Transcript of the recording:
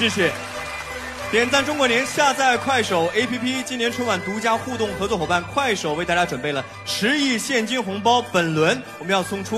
谢谢点赞中国年下载快手 app 今年春晚独家互动合作伙伴快手为大家准备了十亿现金红包本轮我们要送出